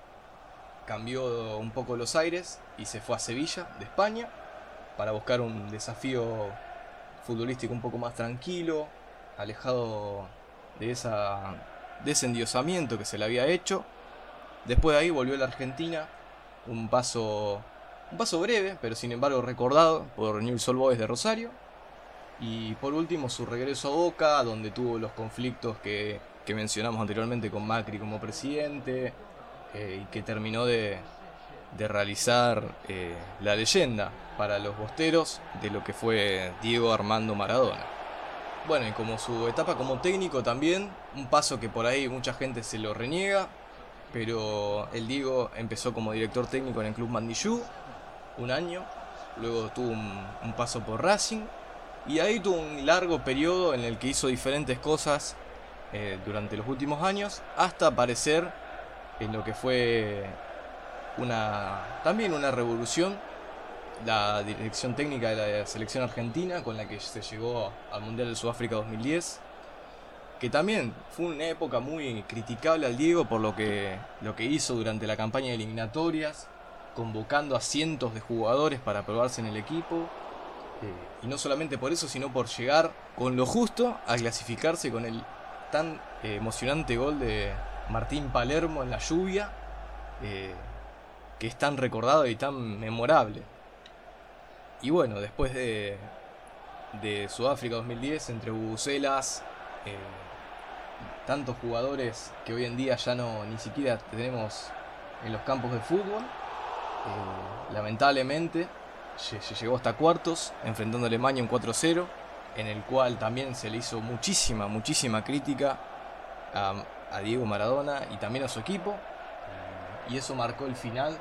cambió un poco los aires y se fue a Sevilla, de España, para buscar un desafío futbolístico un poco más tranquilo, alejado de, esa, ese endiosamiento que se le había hecho. Después de ahí volvió a la Argentina, un paso un paso breve, pero sin embargo recordado por Newell's Old de Rosario. Y por último su regreso a Boca, donde tuvo los conflictos que, que mencionamos anteriormente con Macri como presidente, eh, y que terminó de, de realizar eh, la leyenda para los bosteros de lo que fue Diego Armando Maradona. Bueno, y como su etapa como técnico también, un paso que por ahí mucha gente se lo reniega, pero el Diego empezó como director técnico en el Club Mandillú, un año, luego tuvo un, un, paso por Racing y ahí tuvo un largo periodo en el que hizo diferentes cosas eh, durante los últimos años, hasta aparecer en lo que fue una también una revolución, la dirección técnica de la selección argentina, con la que se llegó al Mundial de Sudáfrica 2010, que también fue una época muy criticable al Diego por lo que, lo que hizo durante la campaña de eliminatorias, convocando a cientos de jugadores para probarse en el equipo, eh, y no solamente por eso, sino por llegar con lo justo a clasificarse con el tan eh, emocionante gol de Martín Palermo en la lluvia, eh, que es tan recordado y tan memorable. Y bueno, después de, de Sudáfrica 2010, entre Bucelas, eh, tantos jugadores que hoy en día ya no ni siquiera tenemos en los campos de fútbol, lamentablemente se llegó hasta cuartos, enfrentando a Alemania en 4-0 en el cual también se le hizo muchísima, muchísima crítica a, Diego Maradona y también a su equipo. Y eso marcó el final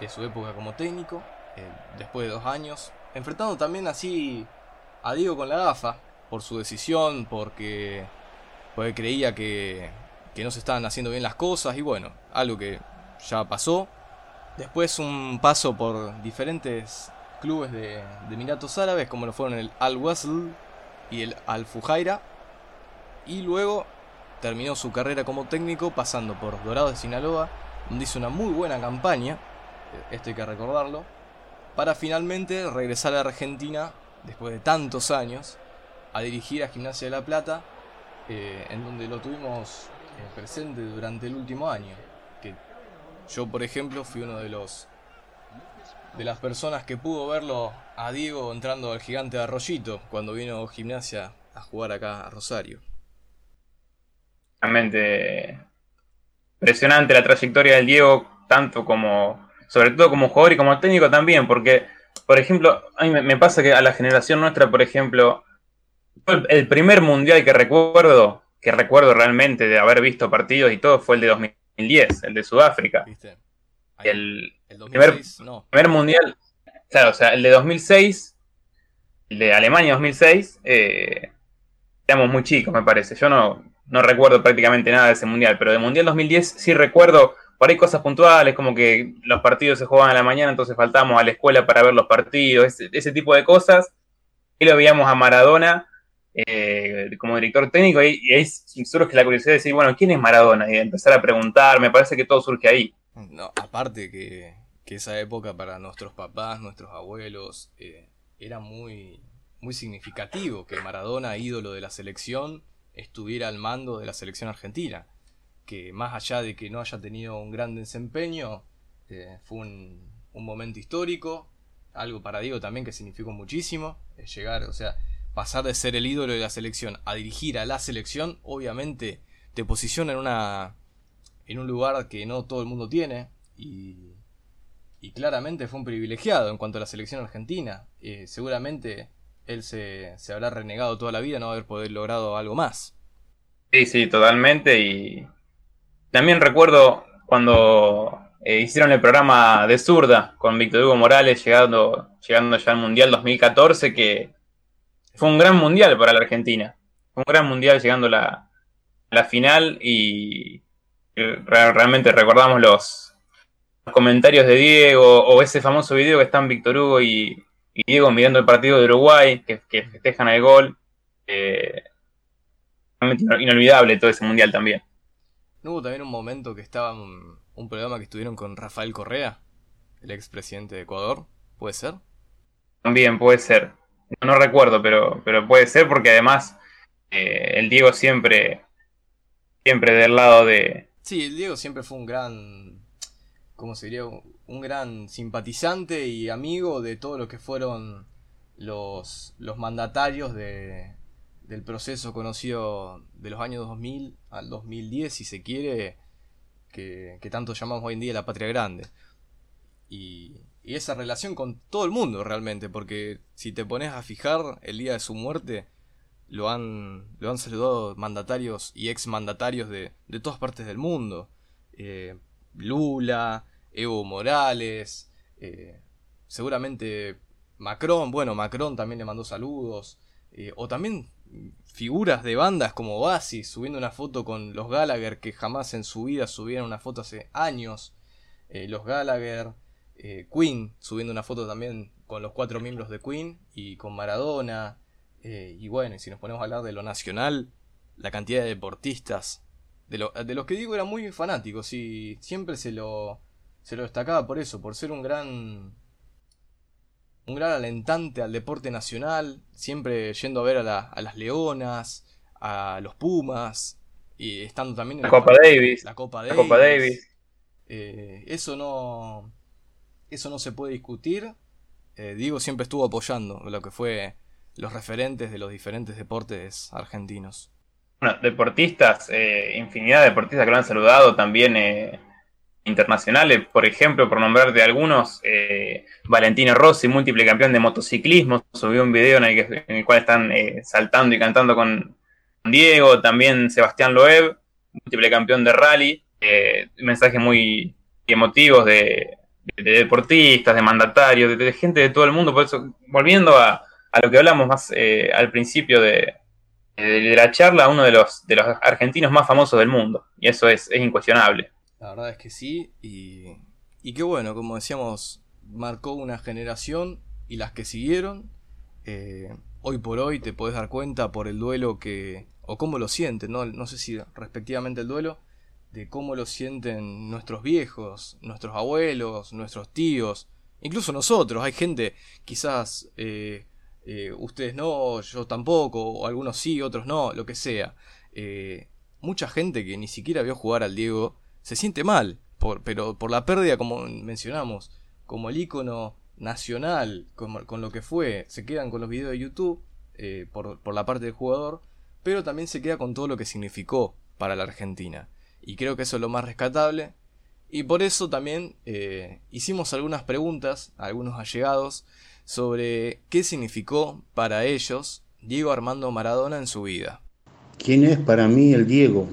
de su época como técnico, eh, después de dos años. Enfrentando también así a Diego con la gafa, por su decisión, porque, porque creía que, que no se estaban haciendo bien las cosas y bueno, algo que ya pasó. Después un paso por diferentes clubes de, de Emiratos Árabes, como lo fueron el Al Wasl y el Al Fujaira. Y luego terminó su carrera como técnico pasando por Dorado de Sinaloa, donde hizo una muy buena campaña, esto hay que recordarlo, para finalmente regresar a Argentina, después de tantos años, a dirigir a Gimnasia de la Plata, eh, en donde lo tuvimos eh, presente durante el último año. Que yo, por ejemplo, fui uno de los de las personas que pudo verlo a Diego entrando al gigante de Arroyito cuando vino Gimnasia a jugar acá a Rosario. Realmente impresionante la trayectoria del Diego, tanto como, sobre todo como jugador y como técnico también, porque, por ejemplo, a mí me pasa que a la generación nuestra, por ejemplo, el primer mundial que recuerdo, que recuerdo realmente de haber visto partidos y todo, fue el de 2010, el de Sudáfrica. ¿Viste? El, primer, mundial, claro, o sea, el de 2006, el de Alemania 2006, eh, éramos muy chicos, me parece. Yo no, no recuerdo prácticamente nada de ese mundial, pero de mundial 2010 sí recuerdo por ahí cosas puntuales, como que los partidos se jugaban a la mañana, entonces faltábamos a la escuela para ver los partidos, ese, tipo de cosas. Y lo veíamos a Maradona eh, como director técnico, y, y ahí surge la curiosidad de decir, bueno, ¿quién es Maradona? Y empezar a preguntar, me parece que todo surge ahí. No, aparte que, esa época para nuestros papás, nuestros abuelos, eh, era muy, muy significativo que Maradona, ídolo de la selección, estuviera al mando de la selección argentina. Que más allá de que no haya tenido un gran desempeño, eh, fue un, un, momento histórico, algo para Diego también que significó muchísimo, llegar, o sea, pasar de ser el ídolo de la selección a dirigir a la selección, obviamente te posiciona en una en un lugar que no todo el mundo tiene y, y claramente fue un privilegiado en cuanto a la selección argentina. Eh, seguramente él se, se, habrá renegado toda la vida no haber podido logrado algo más. Sí, sí, totalmente. Y también recuerdo cuando eh, hicieron el programa de zurda con Víctor Hugo Morales llegando, llegando ya al Mundial 2014, que fue un gran mundial para la Argentina. Fue un gran mundial llegando a la, la final y, realmente recordamos los, comentarios de Diego o ese famoso video que están Víctor Hugo y, Diego mirando el partido de Uruguay, que, festejan el gol. Eh, realmente inolvidable todo ese mundial también. ¿No hubo también un momento que estaba un, programa que estuvieron con Rafael Correa, el expresidente de Ecuador? ¿Puede ser? También puede ser. No, recuerdo, pero, pero puede ser porque además eh, el Diego siempre, siempre del lado de, Sí, el Diego siempre fue un gran, ¿cómo se diría? Un gran simpatizante y amigo de todo lo que fueron los, los mandatarios de, del proceso conocido de los años 2000 al 2010, si se quiere, que, que tanto llamamos hoy en día la patria grande. Y, y esa relación con todo el mundo realmente, porque si te pones a fijar el día de su muerte, lo han, lo han saludado mandatarios y ex mandatarios de, de todas partes del mundo. Eh, Lula, Evo Morales, eh, seguramente Macron, bueno, Macron también le mandó saludos, eh, o también figuras de bandas como Oasis subiendo una foto con los Gallagher que jamás en su vida subieron una foto hace años. Los Gallagher, Queen subiendo una foto también con los cuatro miembros de Queen y con Maradona. Eh, y bueno, y si nos ponemos a hablar de lo nacional, la cantidad de deportistas, de, de los que digo eran muy fanáticos y siempre se lo, se lo destacaba por eso, por ser un gran un gran alentante al deporte nacional, siempre yendo a ver a, las Leonas, a los Pumas, y estando también en la, Copa Davis. La Copa Davis. Eh, eso no. Eso no se puede discutir. Eh, Diego siempre estuvo apoyando lo que fue los referentes de los diferentes deportes argentinos. Bueno, deportistas, eh, infinidad de deportistas que lo han saludado también internacionales, por ejemplo, por nombrarte algunos, eh, Valentino Rossi, múltiple campeón de motociclismo, subió un video en el, cual están eh, saltando y cantando con Diego, también Sebastián Loeb, múltiple campeón de rally, eh, mensajes muy emotivos de, deportistas, de mandatarios, de, gente de todo el mundo, por eso, volviendo a, lo que hablamos más al principio de, la charla, uno de los, de los argentinos más famosos del mundo, y eso es incuestionable. La verdad es que sí. Y, y qué bueno, como decíamos, marcó una generación y las que siguieron. Eh, hoy por hoy te podés dar cuenta por el duelo que. o cómo lo sienten, ¿no? no sé si respectivamente el duelo, de cómo lo sienten nuestros viejos, nuestros abuelos, nuestros tíos, incluso nosotros. Hay gente, quizás eh, eh, ustedes no, yo tampoco, o algunos sí, otros no, lo que sea. mucha gente que ni siquiera vio jugar al Diego se siente mal, pero por la pérdida, como mencionamos, como el icono nacional, con, lo que fue, se quedan con los videos de YouTube eh, por, la parte del jugador, pero también se queda con todo lo que significó para la Argentina. Y creo que eso es lo más rescatable. Y por eso también eh, hicimos algunas preguntas a algunos allegados sobre qué significó para ellos Diego Armando Maradona en su vida. ¿Quién es para mí el Diego?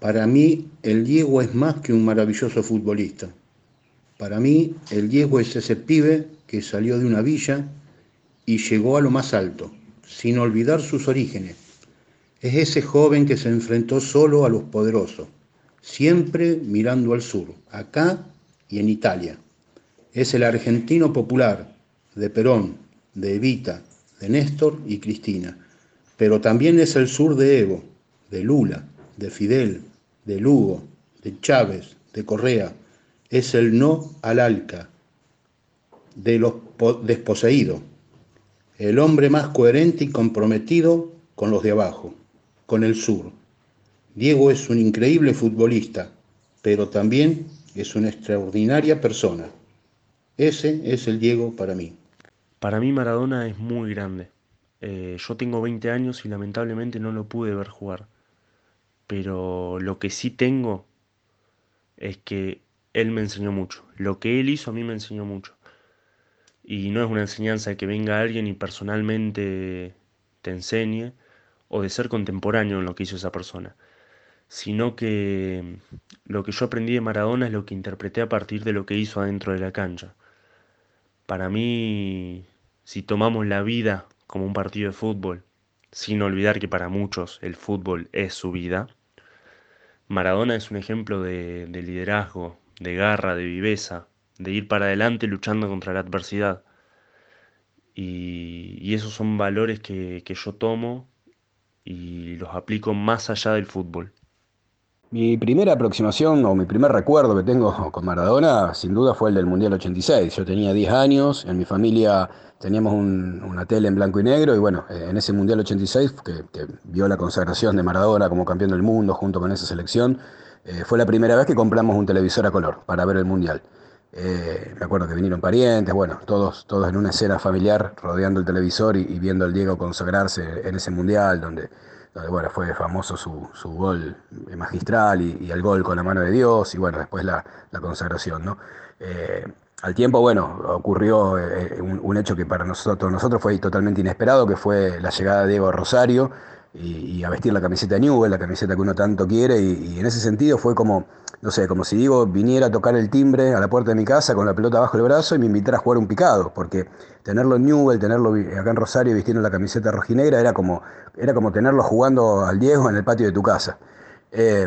Para mí, el Diego es más que un maravilloso futbolista. Para mí, el Diego es ese pibe que salió de una villa y llegó a lo más alto, sin olvidar sus orígenes. Es ese joven que se enfrentó solo a los poderosos, siempre mirando al sur, acá y en Italia. Es el argentino popular, de Perón, de Evita, de Néstor y Cristina. Pero también es el sur de Evo, de Lula, de Fidel, de Lugo, de Chávez, de Correa, es el no al ALCA, de los desposeídos, el hombre más coherente y comprometido con los de abajo, con el sur. Diego es un increíble futbolista, pero también es una extraordinaria persona. Ese es el Diego para mí. Para mí Maradona es muy grande. Eh, yo tengo 20 años y lamentablemente no lo pude ver jugar pero lo que sí tengo es que él me enseñó mucho. Lo que él hizo a mí me enseñó mucho. Y no es una enseñanza de que venga alguien y personalmente te enseñe o de ser contemporáneo en lo que hizo esa persona, sino que lo que yo aprendí de Maradona es lo que interpreté a partir de lo que hizo adentro de la cancha. Para mí, si tomamos la vida como un partido de fútbol, sin olvidar que para muchos el fútbol es su vida. Maradona es un ejemplo de, liderazgo, de garra, de viveza, de ir para adelante luchando contra la adversidad. Y, esos son valores que yo tomo y los aplico más allá del fútbol. Mi primera aproximación o mi primer recuerdo que tengo con Maradona sin duda fue el del Mundial 86. Yo tenía 10 años, en mi familia teníamos una tele en blanco y negro y bueno, eh, en ese Mundial 86 que, vio la consagración de Maradona como campeón del mundo junto con esa selección, eh, fue la primera vez que compramos un televisor a color para ver el Mundial. Eh, me acuerdo que vinieron parientes, bueno, todos, todos en una escena familiar rodeando el televisor y viendo al Diego consagrarse en ese Mundial donde bueno, fue famoso su, su gol magistral y, el gol con la mano de Dios y bueno, después la, consagración, ¿no? Eh, al tiempo, bueno, ocurrió eh, un, hecho que para nosotros, nosotros fue totalmente inesperado, que fue la llegada de Diego Rosario, y, a vestir la camiseta de Newell, la camiseta que uno tanto quiere, y, en ese sentido fue como, no sé, como si digo, viniera a tocar el timbre a la puerta de mi casa con la pelota bajo el brazo y me invitara a jugar un picado, porque tenerlo en Newell, tenerlo acá en Rosario vistiendo la camiseta rojinegra, era como, era como tenerlo jugando al Diego en el patio de tu casa. Eh,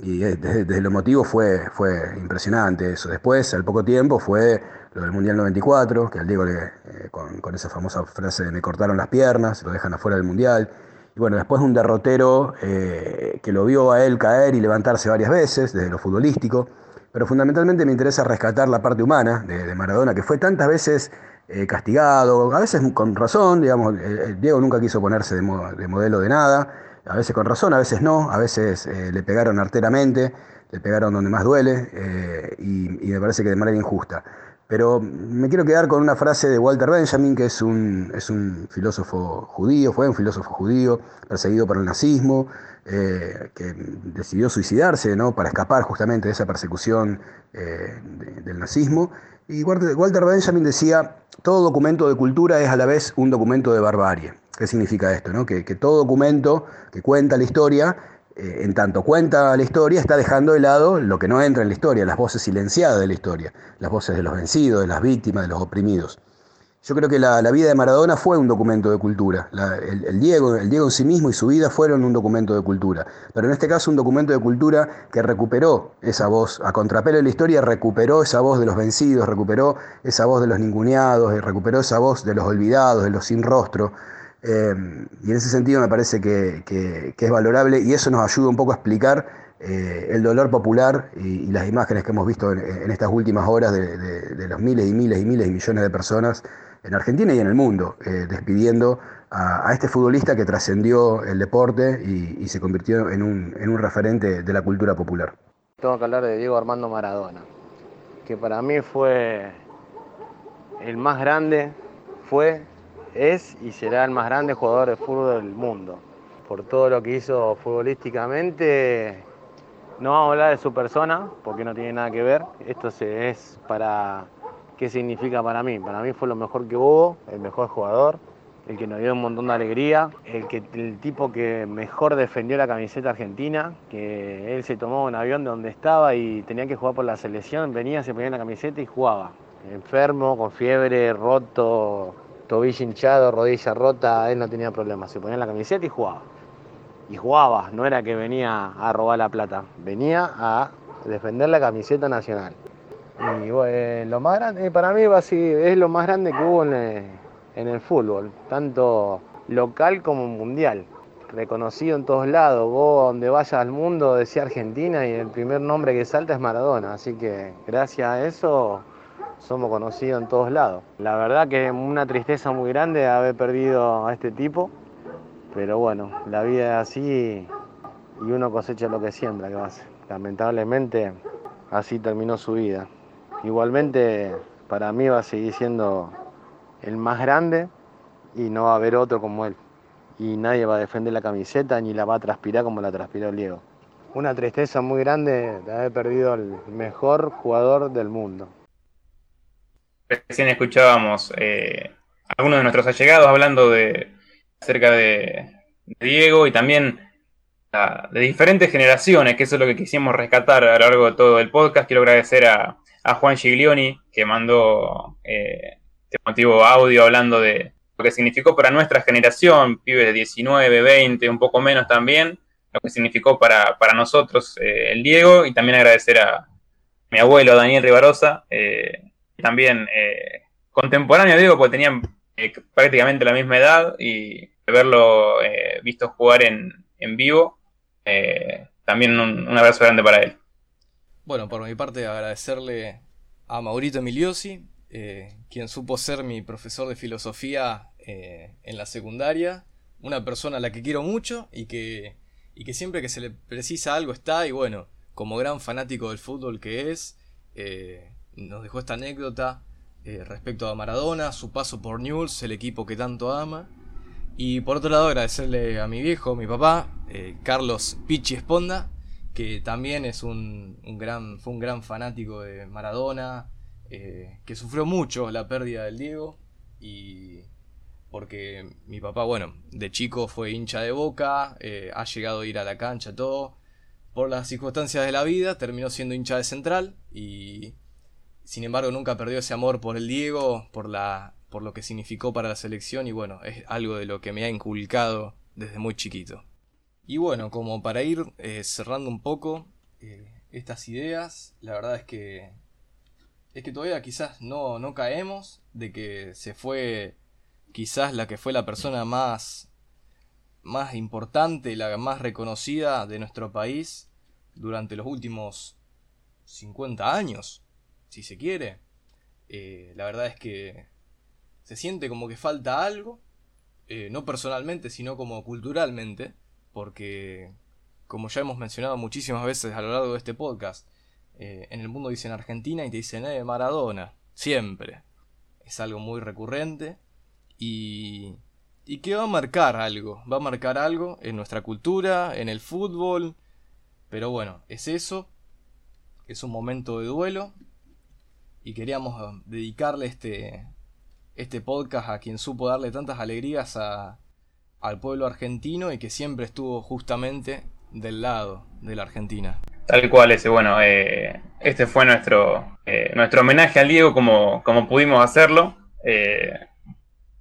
y desde, lo emotivo fue, fue impresionante eso. Después, al poco tiempo, fue lo del Mundial 94, que al Diego eh, con, con, esa famosa frase de me cortaron las piernas, lo dejan afuera del Mundial. Y bueno, después un derrotero eh, que lo vio a él caer y levantarse varias veces, desde lo futbolístico. Pero fundamentalmente me interesa rescatar la parte humana de, Maradona, que fue tantas veces eh, castigado, a veces con razón, digamos, Diego nunca quiso ponerse de, modelo de nada, a veces con razón, a veces no, a veces eh, le pegaron arteramente, le pegaron donde más duele y, y me parece que de manera injusta. Pero me quiero quedar con una frase de Walter Benjamin, que es un, es un filósofo judío, fue un filósofo judío perseguido por el nazismo, eh, que decidió suicidarse ¿no? para escapar justamente de esa persecución eh, del nazismo. Y Walter Benjamin decía, todo documento de cultura es a la vez un documento de barbarie. ¿Qué significa esto? No? Que, que todo documento que cuenta la historia eh, en tanto cuenta la historia, está dejando de lado lo que no entra en la historia, las voces silenciadas de la historia, las voces de los vencidos, de las víctimas, de los oprimidos. Yo creo que la, vida de Maradona fue un documento de cultura. el, Diego, el Diego en sí mismo y su vida fueron un documento de cultura. Pero en este caso un documento de cultura que recuperó esa voz, a contrapelo de la historia, recuperó esa voz de los vencidos, recuperó esa voz de los ninguneados, recuperó esa voz de los olvidados, de los sin rostro, Em, y en ese sentido me parece que, es valorable y eso nos ayuda un poco a explicar eh, el dolor popular y, las imágenes que hemos visto en, estas últimas horas de, los miles y miles y miles y millones de personas en Argentina y en el mundo, eh, despidiendo a, este futbolista que trascendió el deporte y, se convirtió en un, en un referente de la cultura popular. Tengo que hablar de Diego Armando Maradona, que para mí fue el más grande, fue es y será el más grande jugador de fútbol del mundo. Por todo lo que hizo futbolísticamente, no vamos a hablar de su persona, porque no tiene nada que ver. Esto es para qué significa para mí. Para mí fue lo mejor que hubo, el mejor jugador, el que nos dio un montón de alegría, el, que, el tipo que mejor defendió la camiseta argentina, que él se tomó un avión de donde estaba y tenía que jugar por la selección, venía, se ponía la camiseta y jugaba. Enfermo, con fiebre, roto, tobillo hinchado, rodilla rota, él no tenía problemas. Se ponía la camiseta y jugaba. Y jugaba, no era que venía a robar la plata, venía a defender la camiseta nacional. Y bueno, lo más grande, para mí es lo más grande que hubo en el, fútbol, tanto local como mundial. Reconocido en todos lados, vos donde vayas al mundo decía Argentina y el primer nombre que salta es Maradona, así que gracias a eso somos conocidos en todos lados. La verdad que una tristeza muy grande haber perdido a este tipo, pero bueno, la vida es así y uno cosecha lo que siembra, que va a ser. Lamentablemente así terminó su vida. Igualmente para mí va a seguir siendo el más grande y no va a haber otro como él. Y nadie va a defender la camiseta ni la va a transpirar como la transpiró Diego. Una tristeza muy grande de haber perdido al mejor jugador del mundo. Recién escuchábamos eh, algunos de nuestros allegados hablando de acerca de, Diego y también ah, de diferentes generaciones, que eso es lo que quisimos rescatar a lo largo de todo el podcast. Quiero agradecer a, Juan Giglioni que mandó eh, este motivo audio hablando de lo que significó para nuestra generación, pibes de 19, 20, un poco menos también, lo que significó para, nosotros eh, el Diego, y también agradecer a mi abuelo Daniel Rivarosa, eh, también eh, contemporáneo, digo, porque tenían eh, prácticamente la misma edad y verlo eh, visto jugar en, en vivo, también un, abrazo grande para él. Bueno, por mi parte agradecerle a Maurito Emiliosi, quien supo ser mi profesor de filosofía en la secundaria, una persona a la que quiero mucho y que, y que siempre que se le precisa algo está y bueno, como gran fanático del fútbol que es, nos dejó esta anécdota eh, respecto a Maradona, su paso por Newell's, el equipo que tanto ama. Y por otro lado agradecerle a mi viejo, mi papá, eh, Carlos Pichi Esponda, que también es un, gran, fue un gran fanático de Maradona, eh, que sufrió mucho la pérdida del Diego y, porque mi papá, bueno, de chico fue hincha de boca, ha llegado a ir a la cancha, todo. Por las circunstancias de la vida, terminó siendo hincha de central y sin embargo nunca perdió ese amor por el Diego, por, la, por lo que significó para la selección y bueno, es algo de lo que me ha inculcado desde muy chiquito. Y bueno, como para ir eh, cerrando un poco eh, estas ideas, la verdad es que es que todavía quizás no, no caemos de que se fue quizás la que fue la persona más, más importante, la más reconocida de nuestro país durante los últimos 50 años, si se quiere. Eh, la verdad es que se siente como que falta algo, eh, no personalmente, sino como culturalmente, porque, como ya hemos mencionado muchísimas veces a lo largo de este podcast, eh, en el mundo dicen Argentina y te dicen eh, Maradona, siempre. Es algo muy recurrente y, y que va a marcar algo, va a marcar algo en nuestra cultura, en el fútbol, pero bueno, es eso, es un momento de duelo y queríamos eh, dedicarle este, este podcast a quien supo darle tantas alegrías a, al pueblo argentino y que siempre estuvo justamente del lado de la Argentina. Tal cual ese, bueno, eh, este fue nuestro, eh, nuestro homenaje al Diego como, como pudimos hacerlo. Eh,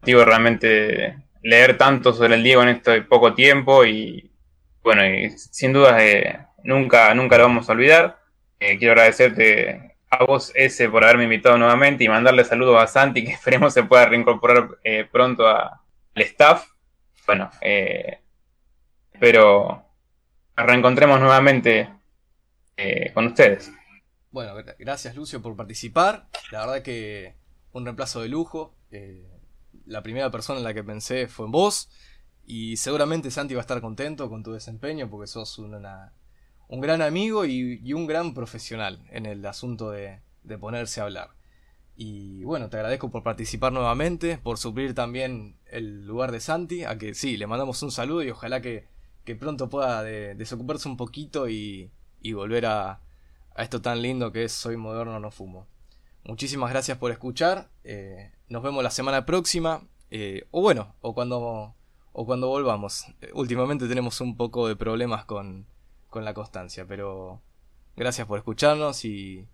digo, realmente leer tanto sobre el Diego en este poco tiempo y bueno, sin duda eh, nunca, nunca lo vamos a olvidar. Quiero agradecerte a vos, ese, por haberme invitado nuevamente y mandarle saludos a Santi, que esperemos se pueda reincorporar eh, pronto al staff. Bueno, eh, espero reencontremos nuevamente eh, con ustedes. Bueno, gra- gracias Lucio por participar. La verdad que un reemplazo de lujo. Eh, la primera persona en la que pensé fue en vos. Y seguramente Santi va a estar contento con tu desempeño porque sos una- un gran amigo y, un gran profesional en el asunto de, ponerse a hablar. Y bueno, te agradezco por participar nuevamente, por suplir también el lugar de Santi, a que sí, le mandamos un saludo y ojalá que, pronto pueda de- desocuparse un poquito y, y volver a, a esto tan lindo que es Soy Moderno No Fumo. Muchísimas gracias por escuchar, eh, nos vemos la semana próxima, eh, o bueno, o cuando, o cuando volvamos. Eh, últimamente tenemos un poco de problemas con, con la constancia, pero gracias por escucharnos y,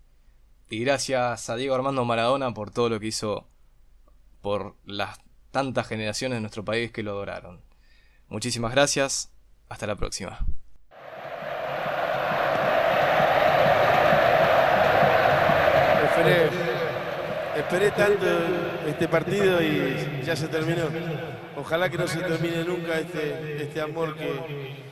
gracias a Diego Armando Maradona por todo lo que hizo por las tantas generaciones de nuestro país que lo adoraron. Muchísimas gracias, hasta la próxima. Esperé, esperé tanto este partido y ya se terminó. Ojalá que no se termine nunca este, este amor que,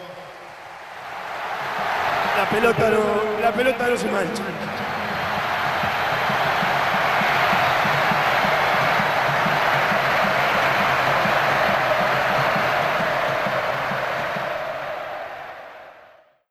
la pelota no, la pelota no se mancha.